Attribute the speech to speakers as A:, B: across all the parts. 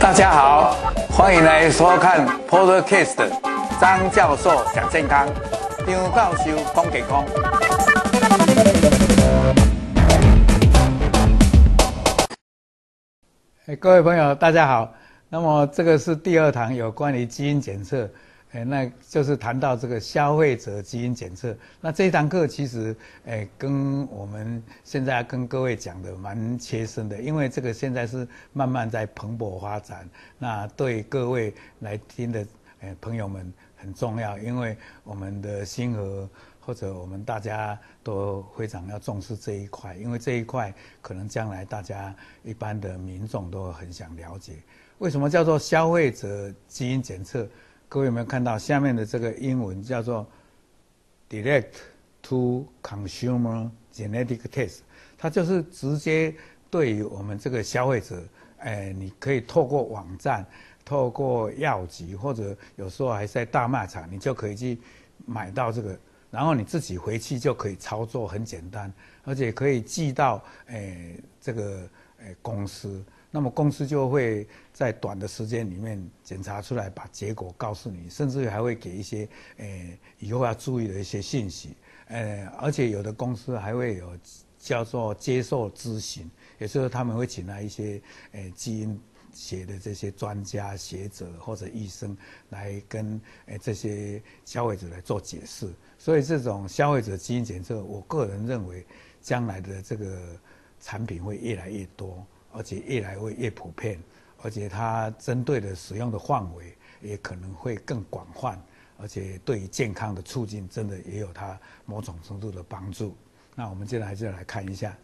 A: 大家好，欢迎来收看 Podcast 张教授讲健康，张教授讲健康。
B: 各位朋友，大家好。那么这个是第二堂有关于基因检测。哎，那就是谈到这个消费者基因检测。那这一堂课其实，哎，跟我们现在跟各位讲的蛮切身的，因为这个现在是慢慢在蓬勃发展。那对各位来听的，哎，朋友们很重要，因为我们的星河或者我们大家都非常要重视这一块，因为这一块可能将来大家一般的民众都很想了解，为什么叫做消费者基因检测？各位有没有看到下面的这个英文叫做 “Direct to Consumer Genetic Test”？它就是直接对于我们这个消费者，哎，你可以透过网站、透过药局，或者有时候还是在大卖场，你就可以去买到这个，然后你自己回去就可以操作，很简单，而且可以寄到哎这个哎公司。那么公司就会在短的时间里面检查出来，把结果告诉你，甚至还会给一些呃以后要注意的一些信息，呃，而且有的公司还会有叫做接受咨询，也就是他们会请来一些呃基因学的这些专家学者或者医生来跟呃这些消费者来做解释，所以这种消费者基因检测，我个人认为将来的这个产品会越来越多。而且越来会越普遍，而且它针对的使用的范围也可能会更广泛，而且对于健康的促进，真的也有它某种程度的帮助。那我们接下来就来看一下，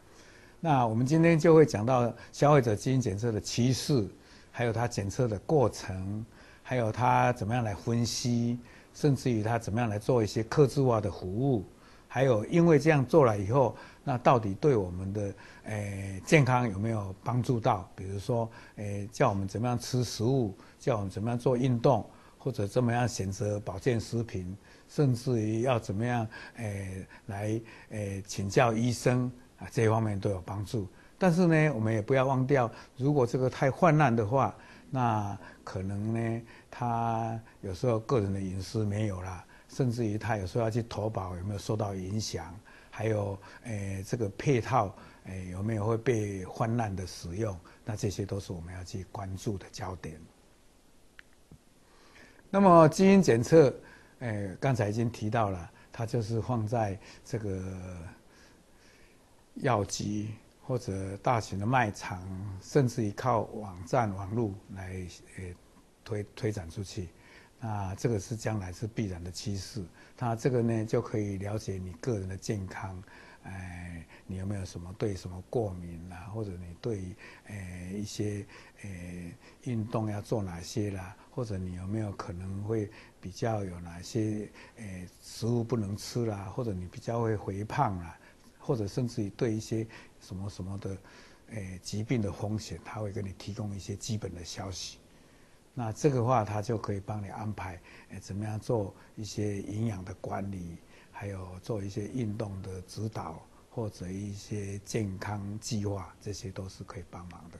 B: 那我们今天就会讲到消费者基因检测的趋势，还有它检测的过程，还有它怎么样来分析，甚至于它怎么样来做一些客制化的服务，还有因为这样做了以后。那到底对我们的诶、健康有没有帮助到？比如说，诶、叫我们怎么样吃食物，叫我们怎么样做运动，或者怎么样选择保健食品，甚至于要怎么样诶、来诶、请教医生啊，这一方面都有帮助。但是呢，我们也不要忘掉，如果这个太泛滥的话，那可能呢，他有时候个人的隐私没有了，甚至于他有时候要去投保，有没有受到影响？还有，诶，这个配套，诶，有没有会被泛滥的使用？那这些都是我们要去关注的焦点。那么基因检测，诶，刚才已经提到了，它就是放在这个药局或者大型的卖场，甚至于靠网站、网络来诶推推展出去。啊这个是将来是必然的趋势。那这个呢，就可以了解你个人的健康，哎，你有没有什么对什么过敏啦，或者你对诶一些诶运动要做哪些啦，或者你有没有可能会比较有哪些诶食物不能吃啦，或者你比较会肥胖啦，或者甚至于对一些什么什么的诶疾病的风险，他会给你提供一些基本的消息。那这个话，他就可以帮你安排，诶，怎么样做一些营养的管理，还有做一些运动的指导，或者一些健康计划，这些都是可以帮忙的。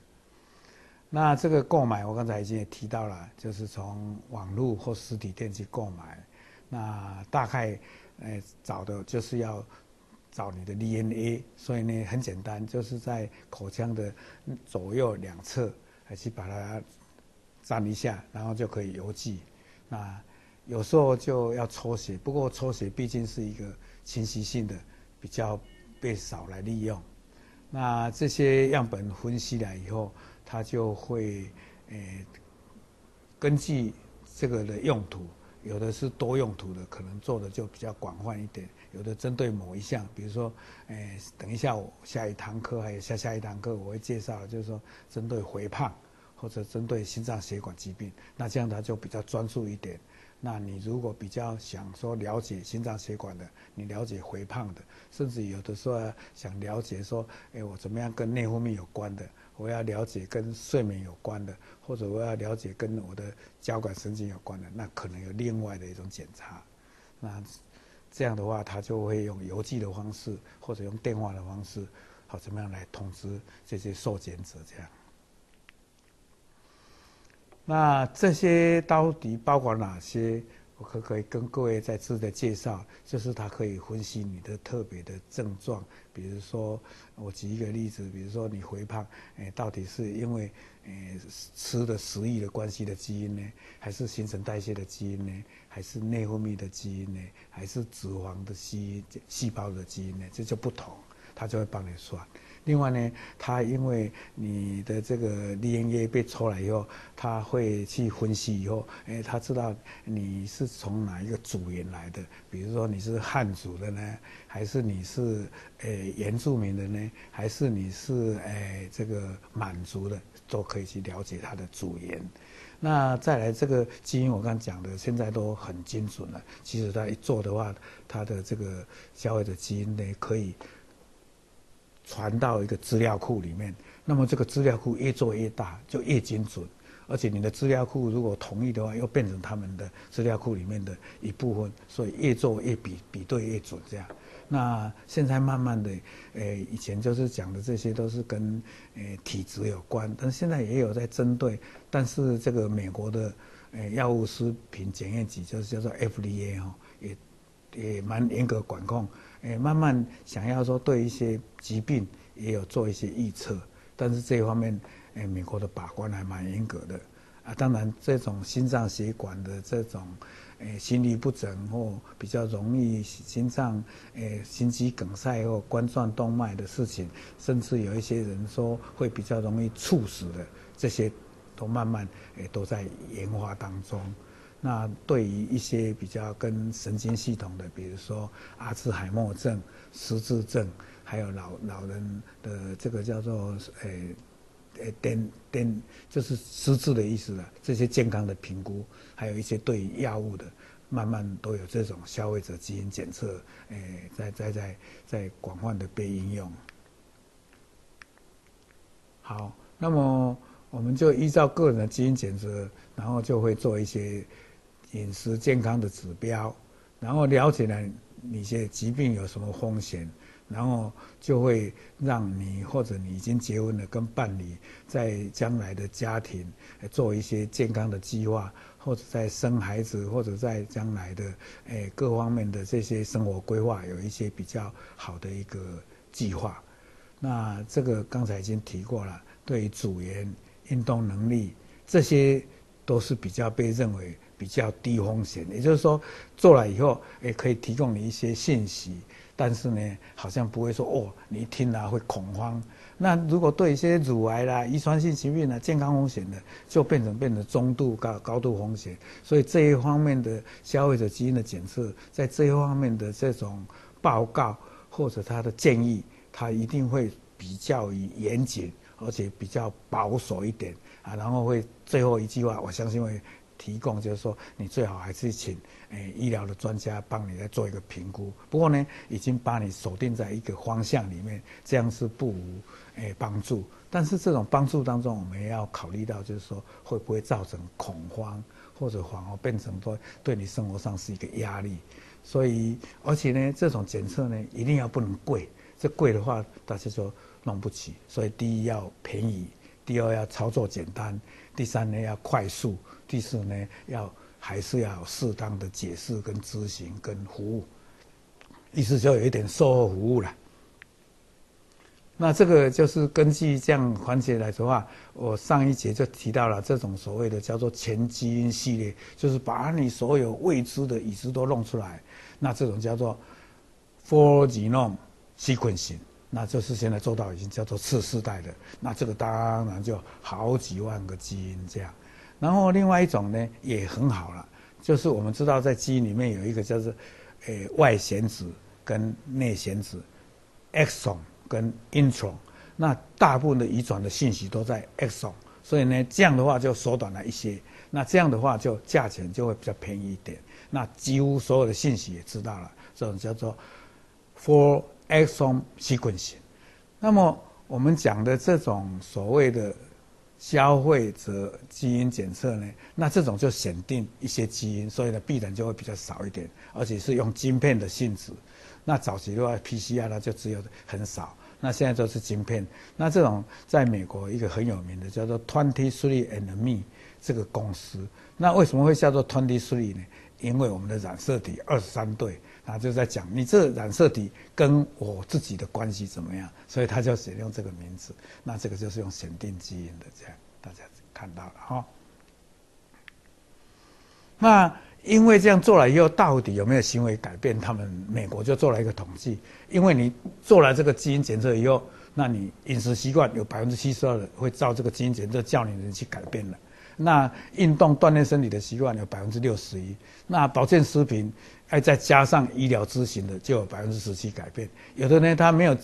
B: 那这个购买，我刚才已经也提到了，就是从网络或实体店去购买。那大概，诶，找的就是要找你的 DNA，所以呢，很简单，就是在口腔的左右两侧，还是把它。粘一下，然后就可以邮寄。那有时候就要抽血，不过抽血毕竟是一个侵袭性的，比较被少来利用。那这些样本分析了以后，它就会诶、根据这个的用途，有的是多用途的，可能做的就比较广泛一点；有的针对某一项，比如说诶、等一下我下一堂课还有下下一堂课我会介绍，就是说针对肥胖。或者针对心脏血管疾病，那这样它就比较专注一点。那你如果比较想说了解心脏血管的，你了解肥胖的，甚至有的时候想了解说，哎，我怎么样跟内分泌有关的，我要了解跟睡眠有关的，或者我要了解跟我的交感神经有关的，那可能有另外的一种检查。那这样的话，他就会用邮寄的方式，或者用电话的方式，好怎么样来通知这些受检者这样。那这些到底包括哪些？我可可以跟各位再次的介绍，就是它可以分析你的特别的症状，比如说我举一个例子，比如说你肥胖，诶，到底是因为诶吃的食欲的关系的基因呢，还是新陈代谢的基因呢，还是内分泌的基因呢，还是脂肪的基因细胞的基因呢？这就不同，它就会帮你算。另外呢，他因为你的这个 DNA 被抽来以后，他会去分析以后，哎，他知道你是从哪一个族源来的，比如说你是汉族的呢，还是你是诶原住民的呢，还是你是诶这个满族的，都可以去了解他的族源。那再来这个基因，我刚讲的现在都很精准了。其实他一做的话，他的这个消费者基因呢，可以。传到一个资料库里面，那么这个资料库越做越大，就越精准。而且你的资料库如果同意的话，又变成他们的资料库里面的一部分，所以越做越比比对越准。这样，那现在慢慢的，诶，以前就是讲的这些都是跟诶体质有关，但是现在也有在针对。但是这个美国的诶药物食品检验局就是叫做 FDA 哦，也也蛮严格管控。诶，慢慢想要说对一些疾病也有做一些预测，但是这一方面，诶，美国的把关还蛮严格的啊。当然，这种心脏血管的这种，诶，心律不整或比较容易心脏，诶，心肌梗塞或冠状动脉的事情，甚至有一些人说会比较容易猝死的，这些都慢慢诶都在研发当中。那对于一些比较跟神经系统的，比如说阿兹海默症、失智症，还有老老人的这个叫做诶诶癫癫，就是失智的意思了。这些健康的评估，还有一些对于药物的，慢慢都有这种消费者基因检测，诶，在在在在广泛的被应用。好，那么我们就依照个人的基因检测，然后就会做一些。饮食健康的指标，然后了解了你些疾病有什么风险，然后就会让你或者你已经结婚了跟伴侣在将来的家庭做一些健康的计划，或者在生孩子或者在将来的诶各方面的这些生活规划有一些比较好的一个计划。那这个刚才已经提过了，对于组员运动能力这些都是比较被认为。比较低风险，也就是说做了以后，也可以提供你一些信息，但是呢，好像不会说哦，你一听了会恐慌。那如果对一些乳癌啦、遗传性疾病啦、健康风险的，就变成变成中度高高度风险。所以这一方面的消费者基因的检测，在这一方面的这种报告或者他的建议，他一定会比较严谨，而且比较保守一点啊。然后会最后一句话，我相信会。提供就是说，你最好还是请诶、欸、医疗的专家帮你来做一个评估。不过呢，已经把你锁定在一个方向里面，这样是不无诶帮助。但是这种帮助当中，我们也要考虑到，就是说会不会造成恐慌，或者反而变成对对你生活上是一个压力。所以，而且呢，这种检测呢，一定要不能贵。这贵的话，大家说弄不起。所以，第一要便宜，第二要操作简单，第三呢要快速。第四呢，要还是要适当的解释、跟咨询、跟服务，意思就有一点售后服务了。那这个就是根据这样环节来说话，我上一节就提到了这种所谓的叫做全基因系列，就是把你所有未知的已知都弄出来。那这种叫做 Full Genome Sequencing，那就是现在做到已经叫做次世代的。那这个当然就好几万个基因这样。然后另外一种呢也很好了，就是我们知道在基因里面有一个叫做，诶外显子跟内显子，exon 跟 intron，那大部分的遗传的信息都在 exon，所以呢这样的话就缩短了一些，那这样的话就价钱就会比较便宜一点，那几乎所有的信息也知道了，这种叫做 four exome sequence，。那么我们讲的这种所谓的。消费者基因检测呢，那这种就选定一些基因，所以呢，必然就会比较少一点，而且是用晶片的性质。那早期的话，PCR 呢就只有很少。那现在都是晶片。那这种在美国一个很有名的叫做 Twenty Three and Me 这个公司，那为什么会叫做 Twenty Three 呢？因为我们的染色体二十三对，他就在讲你这染色体跟我自己的关系怎么样，所以他就选用这个名字。那这个就是用显定基因的，这样大家看到了哈。那因为这样做了以后，到底有没有行为改变？他们美国就做了一个统计，因为你做了这个基因检测以后，那你饮食习惯有百分之七十二的会照这个基因检测叫你人去改变了。那运动锻炼身体的习惯有百分之六十一，那保健食品还再加上医疗咨询的就有百分之十七改变。有的呢，他没有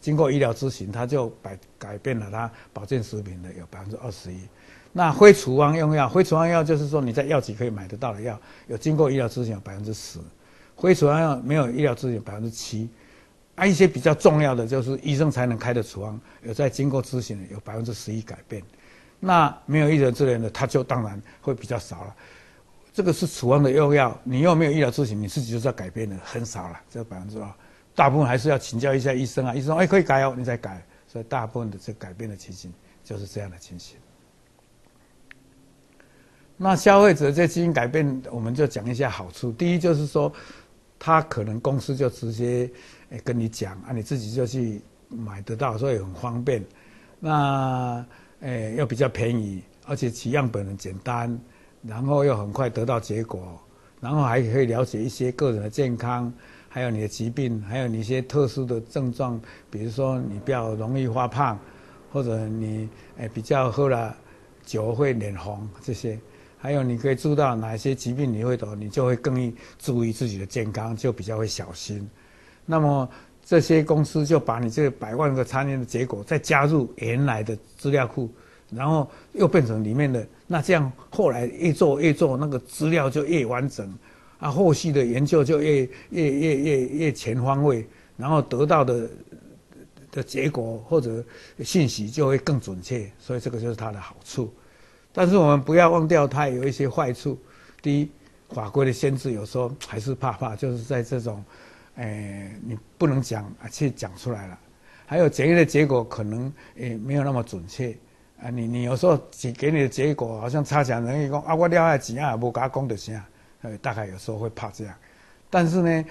B: 经过医疗咨询，他就改改变了他保健食品的有百分之二十一。那非处方用药，非处方药就是说你在药局可以买得到的药，有经过医疗咨询有百分之十，非处方药没有医疗咨询有百分之七，啊一些比较重要的就是医生才能开的处方，有在经过咨询的有百分之十一改变。那没有医疗资源的，他就当然会比较少了。这个是处方的用药，你又没有医疗咨询，你自己就是要改变的，很少了，这百分之二。大部分还是要请教一下医生啊，医生说哎可以改哦，你再改。所以大部分的这改变的情形就是这样的情形。那消费者这基因改变，我们就讲一下好处。第一就是说，他可能公司就直接跟你讲啊，你自己就去买得到，所以很方便。那诶，又比较便宜，而且取样本很简单，然后又很快得到结果，然后还可以了解一些个人的健康，还有你的疾病，还有你一些特殊的症状，比如说你比较容易发胖，或者你诶比较喝了酒会脸红这些，还有你可以知道哪些疾病你会得，你就会更注意自己的健康，就比较会小心。那么。这些公司就把你这百万个餐厅的结果再加入原来的资料库，然后又变成里面的，那这样后来越做越做，那个资料就越完整，啊，后续的研究就越越越越越全方位，然后得到的的结果或者信息就会更准确，所以这个就是它的好处。但是我们不要忘掉它有一些坏处。第一，法规的限制有时候还是怕怕，就是在这种。哎，你不能讲啊，去讲出来了。还有检验的结果可能诶没有那么准确啊。你你有时候给给你的结果好像差强人意，讲啊，我了解怎样也无甲讲的啥，呃，大概有时候会怕这样。但是呢，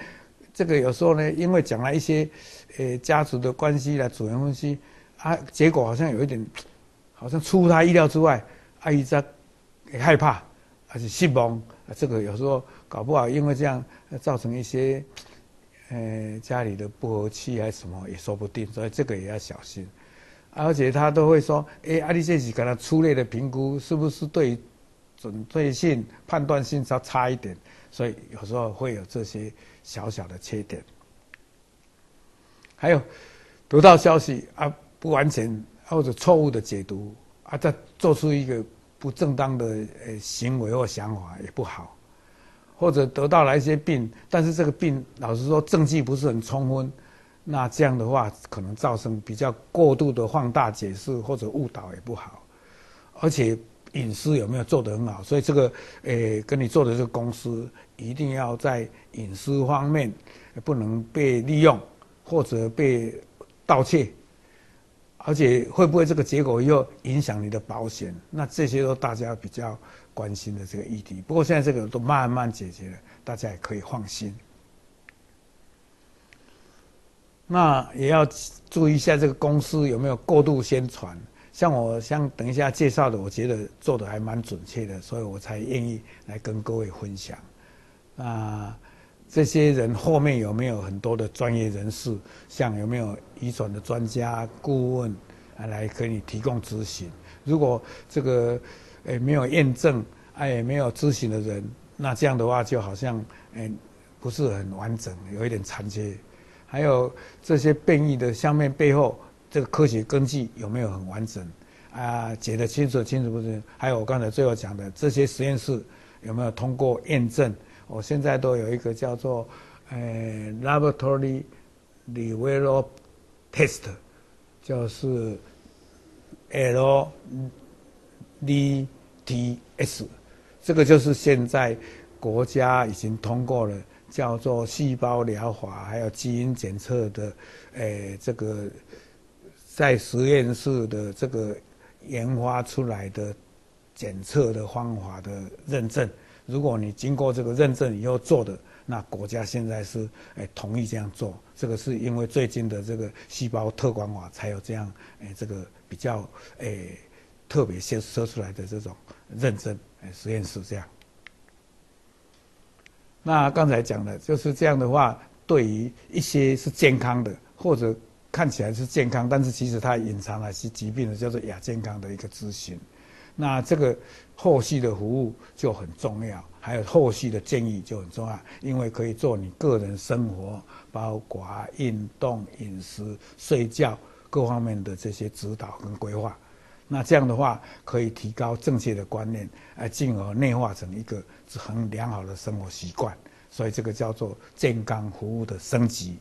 B: 这个有时候呢，因为讲了一些呃家族的关系啦、主人关系啊，结果好像有一点，好像出乎他意料之外，阿姨在害怕，而且失望啊。这个有时候搞不好因为这样造成一些。呃，家里的不和气还是什么也说不定，所以这个也要小心。而且他都会说：“哎，阿里这是给他粗略的评估，是不是对准确性、判断性稍差一点？”所以有时候会有这些小小的缺点。还有得到消息啊不完全或者错误的解读啊，再做出一个不正当的呃行为或想法也不好。或者得到了一些病，但是这个病老实说证据不是很充分，那这样的话可能造成比较过度的放大解释或者误导也不好，而且隐私有没有做得很好？所以这个诶跟你做的这个公司一定要在隐私方面不能被利用或者被盗窃，而且会不会这个结果又影响你的保险？那这些都大家比较。关心的这个议题，不过现在这个都慢慢解决了，大家也可以放心。那也要注意一下这个公司有没有过度宣传。像我像等一下介绍的，我觉得做的还蛮准确的，所以我才愿意来跟各位分享。那这些人后面有没有很多的专业人士，像有没有遗传的专家顾问来给你提供咨询？如果这个。诶，没有验证，哎，也没有咨询的人，那这样的话就好像，诶，不是很完整，有一点残缺。还有这些变异的下面背后，这个科学根据有没有很完整？啊，解得清楚清楚不清？还有我刚才最后讲的这些实验室有没有通过验证？我现在都有一个叫做，呃，laboratory developed test，就是 L D。T S，这个就是现在国家已经通过了叫做细胞疗法，还有基因检测的，诶、这个在实验室的这个研发出来的检测的方法的认证。如果你经过这个认证以后做的，那国家现在是诶、同意这样做。这个是因为最近的这个细胞特管法才有这样诶、这个比较诶、特别先设出来的这种认证诶、实验室这样。那刚才讲的就是这样的话，对于一些是健康的，或者看起来是健康，但是其实它隐藏了是疾病的，叫做亚健康的一个咨询。那这个后续的服务就很重要，还有后续的建议就很重要，因为可以做你个人生活，包括运动、饮食、睡觉各方面的这些指导跟规划。那这样的话，可以提高正确的观念，而进而内化成一个很良好的生活习惯。所以这个叫做健康服务的升级。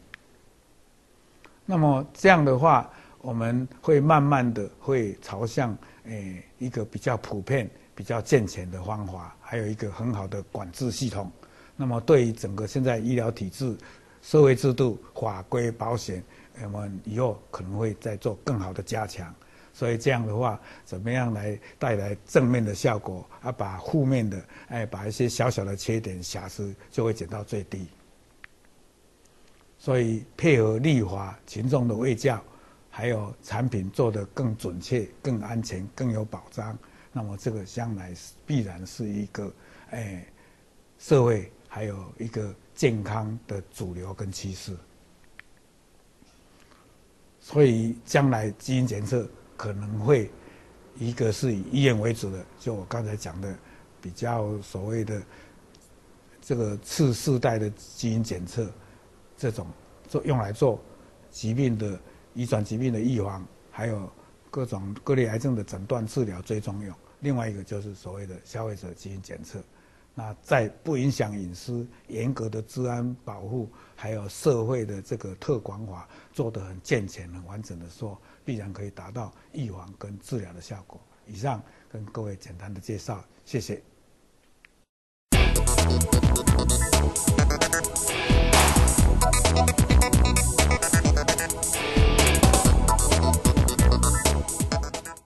B: 那么这样的话，我们会慢慢的会朝向诶一个比较普遍、比较健全的方法，还有一个很好的管制系统。那么对于整个现在医疗体制、社会制度、法规、保险，我们以后可能会再做更好的加强。所以这样的话，怎么样来带来正面的效果？啊，把负面的，哎，把一些小小的缺点瑕疵就会减到最低。所以配合立法、群众的卫教，还有产品做得更准确、更安全、更有保障，那么这个将来必然是一个，哎，社会还有一个健康的主流跟趋势。所以将来基因检测。可能会，一个是以医院为主的，就我刚才讲的，比较所谓的这个次世代的基因检测，这种做用来做疾病的遗传疾病的预防，还有各种各类癌症的诊断、治疗、追踪用。另外一个就是所谓的消费者基因检测，那在不影响隐私、严格的治安保护，还有社会的这个特管法做得很健全、很完整的说，必然可以达到预防跟治疗的效果。以上跟各位简单的介绍，谢谢。